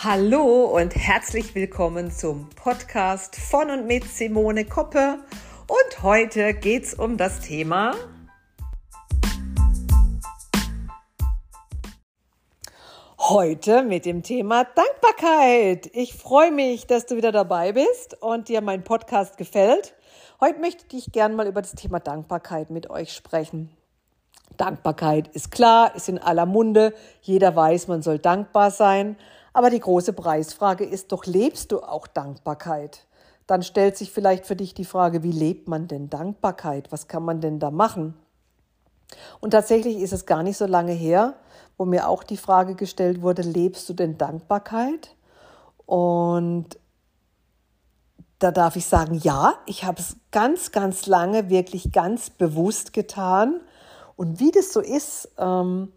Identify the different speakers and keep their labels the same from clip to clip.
Speaker 1: Hallo und herzlich willkommen zum Podcast von und mit Simone Koppe. Und heute geht es um das Thema Heute mit dem Thema Dankbarkeit. Ich freue mich, dass du wieder dabei bist und dir mein Podcast gefällt. Heute möchte ich gerne mal über das Thema Dankbarkeit mit euch sprechen. Dankbarkeit ist klar, ist in aller Munde. Jeder weiß, man soll dankbar sein. Aber die große Preisfrage ist doch, lebst du auch Dankbarkeit? Dann stellt sich vielleicht für dich die Frage, wie lebt man denn Dankbarkeit? Was kann man denn da machen? Und tatsächlich ist es gar nicht so lange her, wo mir auch die Frage gestellt wurde, lebst du denn Dankbarkeit? Und da darf ich sagen, ja, ich habe es ganz, ganz lange wirklich ganz bewusst getan. Und wie das so ist, ähm,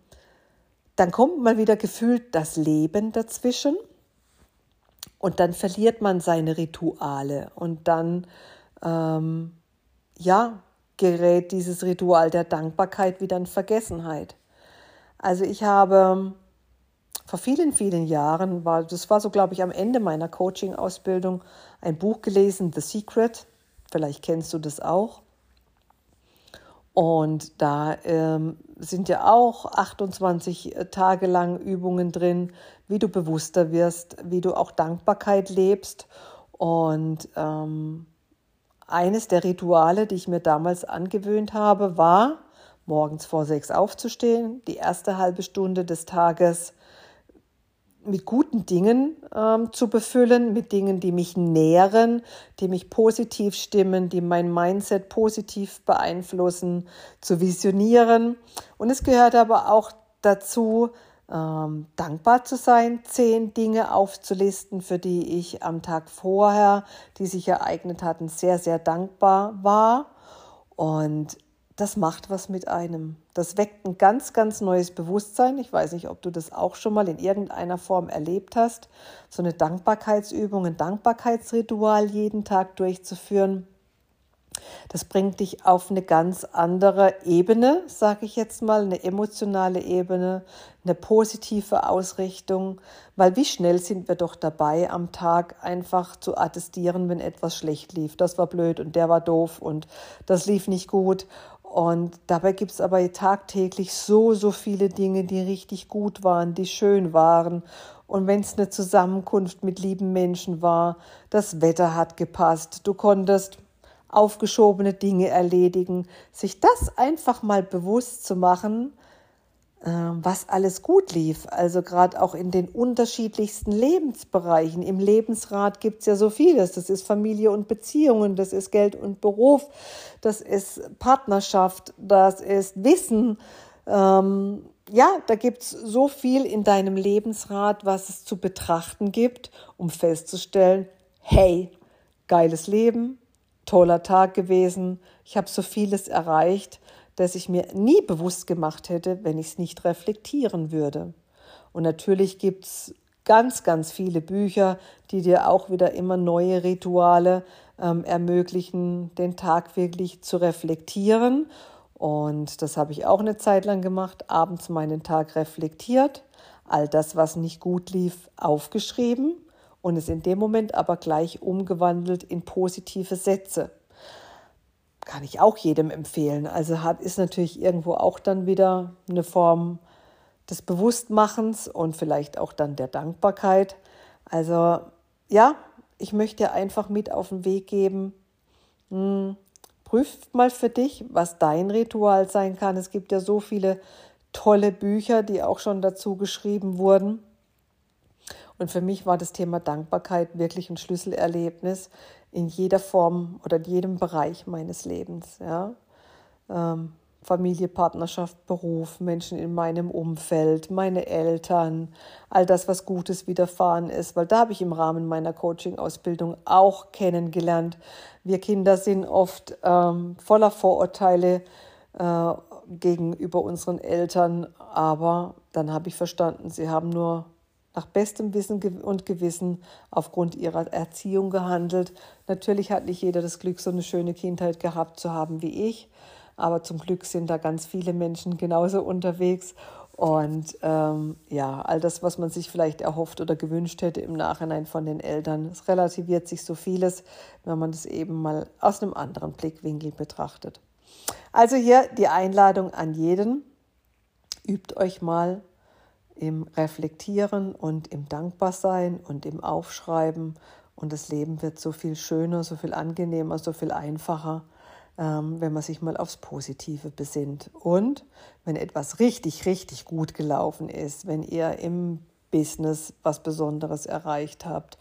Speaker 1: dann kommt mal wieder gefühlt das Leben dazwischen und dann verliert man seine Rituale und dann, ähm, ja, gerät dieses Ritual der Dankbarkeit wieder in Vergessenheit. Also ich habe vor vielen, vielen Jahren, war, das war so, glaube ich, am Ende meiner Coaching-Ausbildung, ein Buch gelesen, The Secret. Vielleicht kennst du das auch. Und da ähm, sind ja auch 28 äh, Tage lang Übungen drin, wie du bewusster wirst, wie du auch Dankbarkeit lebst. Und ähm, eines der Rituale, die ich mir damals angewöhnt habe, war, morgens vor sechs aufzustehen, die erste halbe Stunde des Tages mit guten Dingen ähm, zu befüllen, mit Dingen, die mich nähren, die mich positiv stimmen, die mein Mindset positiv beeinflussen, zu visionieren. Und es gehört aber auch dazu, ähm, dankbar zu sein, zehn Dinge aufzulisten, für die ich am Tag vorher, die sich ereignet hatten, sehr, sehr dankbar war. Und das macht was mit einem. Das weckt ein ganz, ganz neues Bewusstsein. Ich weiß nicht, ob du das auch schon mal in irgendeiner Form erlebt hast. So eine Dankbarkeitsübung, ein Dankbarkeitsritual jeden Tag durchzuführen. Das bringt dich auf eine ganz andere Ebene, sage ich jetzt mal, eine emotionale Ebene, eine positive Ausrichtung, weil wie schnell sind wir doch dabei, am Tag einfach zu attestieren, wenn etwas schlecht lief. Das war blöd und der war doof und das lief nicht gut. Und dabei gibt es aber tagtäglich so, so viele Dinge, die richtig gut waren, die schön waren. Und wenn es eine Zusammenkunft mit lieben Menschen war, das Wetter hat gepasst, du konntest aufgeschobene Dinge erledigen, sich das einfach mal bewusst zu machen, was alles gut lief. Also gerade auch in den unterschiedlichsten Lebensbereichen. Im Lebensrat gibt es ja so vieles. Das ist Familie und Beziehungen, das ist Geld und Beruf, das ist Partnerschaft, das ist Wissen. Ähm, ja, da gibt es so viel in deinem Lebensrat, was es zu betrachten gibt, um festzustellen, hey, geiles Leben, toller Tag gewesen, ich habe so vieles erreicht das ich mir nie bewusst gemacht hätte, wenn ich es nicht reflektieren würde. Und natürlich gibt es ganz, ganz viele Bücher, die dir auch wieder immer neue Rituale ähm, ermöglichen, den Tag wirklich zu reflektieren. Und das habe ich auch eine Zeit lang gemacht, abends meinen Tag reflektiert, all das, was nicht gut lief, aufgeschrieben und es in dem Moment aber gleich umgewandelt in positive Sätze kann ich auch jedem empfehlen. Also hat, ist natürlich irgendwo auch dann wieder eine Form des Bewusstmachens und vielleicht auch dann der Dankbarkeit. Also ja, ich möchte einfach mit auf den Weg geben, hm, prüf mal für dich, was dein Ritual sein kann. Es gibt ja so viele tolle Bücher, die auch schon dazu geschrieben wurden. Und für mich war das Thema Dankbarkeit wirklich ein Schlüsselerlebnis in jeder Form oder in jedem Bereich meines Lebens. Ja? Ähm, Familie, Partnerschaft, Beruf, Menschen in meinem Umfeld, meine Eltern, all das, was Gutes widerfahren ist, weil da habe ich im Rahmen meiner Coaching-Ausbildung auch kennengelernt. Wir Kinder sind oft ähm, voller Vorurteile äh, gegenüber unseren Eltern, aber dann habe ich verstanden, sie haben nur nach bestem Wissen und Gewissen aufgrund ihrer Erziehung gehandelt. Natürlich hat nicht jeder das Glück, so eine schöne Kindheit gehabt zu haben wie ich, aber zum Glück sind da ganz viele Menschen genauso unterwegs. Und ähm, ja, all das, was man sich vielleicht erhofft oder gewünscht hätte im Nachhinein von den Eltern, es relativiert sich so vieles, wenn man das eben mal aus einem anderen Blickwinkel betrachtet. Also hier die Einladung an jeden, übt euch mal im Reflektieren und im Dankbarsein und im Aufschreiben und das Leben wird so viel schöner, so viel angenehmer, so viel einfacher, ähm, wenn man sich mal aufs Positive besinnt. Und wenn etwas richtig, richtig gut gelaufen ist, wenn ihr im Business was Besonderes erreicht habt,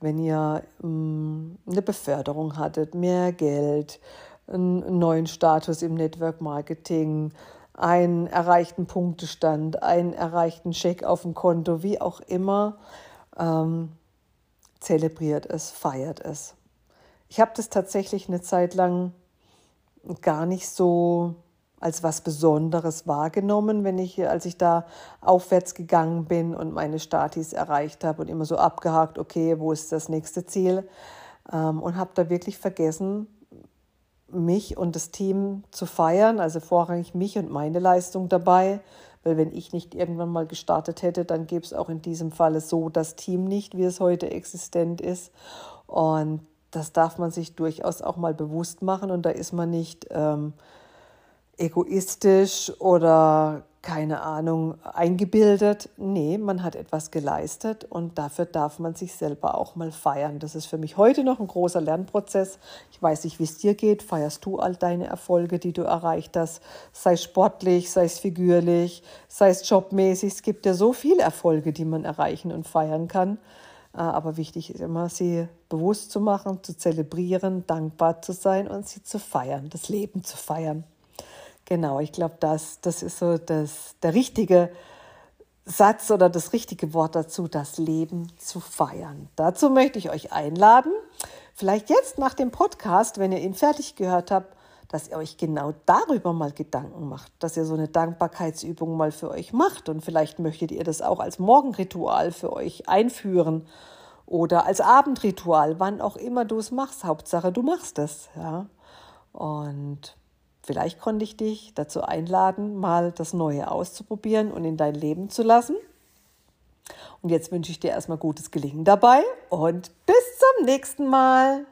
Speaker 1: wenn ihr ähm, eine Beförderung hattet, mehr Geld, einen neuen Status im Network Marketing, einen erreichten Punktestand, einen erreichten Scheck auf dem Konto, wie auch immer. Ähm, zelebriert es, feiert es. Ich habe das tatsächlich eine Zeit lang gar nicht so als was Besonderes wahrgenommen, wenn ich, als ich da aufwärts gegangen bin und meine Statis erreicht habe und immer so abgehakt, okay, wo ist das nächste Ziel? Ähm, und habe da wirklich vergessen, mich und das Team zu feiern, also vorrangig mich und meine Leistung dabei, weil wenn ich nicht irgendwann mal gestartet hätte, dann gäbe es auch in diesem Falle so das Team nicht, wie es heute existent ist. Und das darf man sich durchaus auch mal bewusst machen und da ist man nicht ähm, egoistisch oder keine Ahnung, eingebildet. Nee, man hat etwas geleistet und dafür darf man sich selber auch mal feiern. Das ist für mich heute noch ein großer Lernprozess. Ich weiß nicht, wie es dir geht. Feierst du all deine Erfolge, die du erreicht hast? Sei es sportlich, sei es figürlich, sei es jobmäßig. Es gibt ja so viele Erfolge, die man erreichen und feiern kann. Äh, aber wichtig ist immer, sie bewusst zu machen, zu zelebrieren, dankbar zu sein und sie zu feiern, das Leben zu feiern. Genau, ich glaube, das, das ist so das, der richtige Satz oder das richtige Wort dazu, das Leben zu feiern. Dazu möchte ich euch einladen, vielleicht jetzt nach dem Podcast, wenn ihr ihn fertig gehört habt, dass ihr euch genau darüber mal Gedanken macht, dass ihr so eine Dankbarkeitsübung mal für euch macht und vielleicht möchtet ihr das auch als Morgenritual für euch einführen oder als Abendritual, wann auch immer du es machst. Hauptsache, du machst es, ja. Und Vielleicht konnte ich dich dazu einladen, mal das Neue auszuprobieren und in dein Leben zu lassen. Und jetzt wünsche ich dir erstmal gutes Gelingen dabei und bis zum nächsten Mal.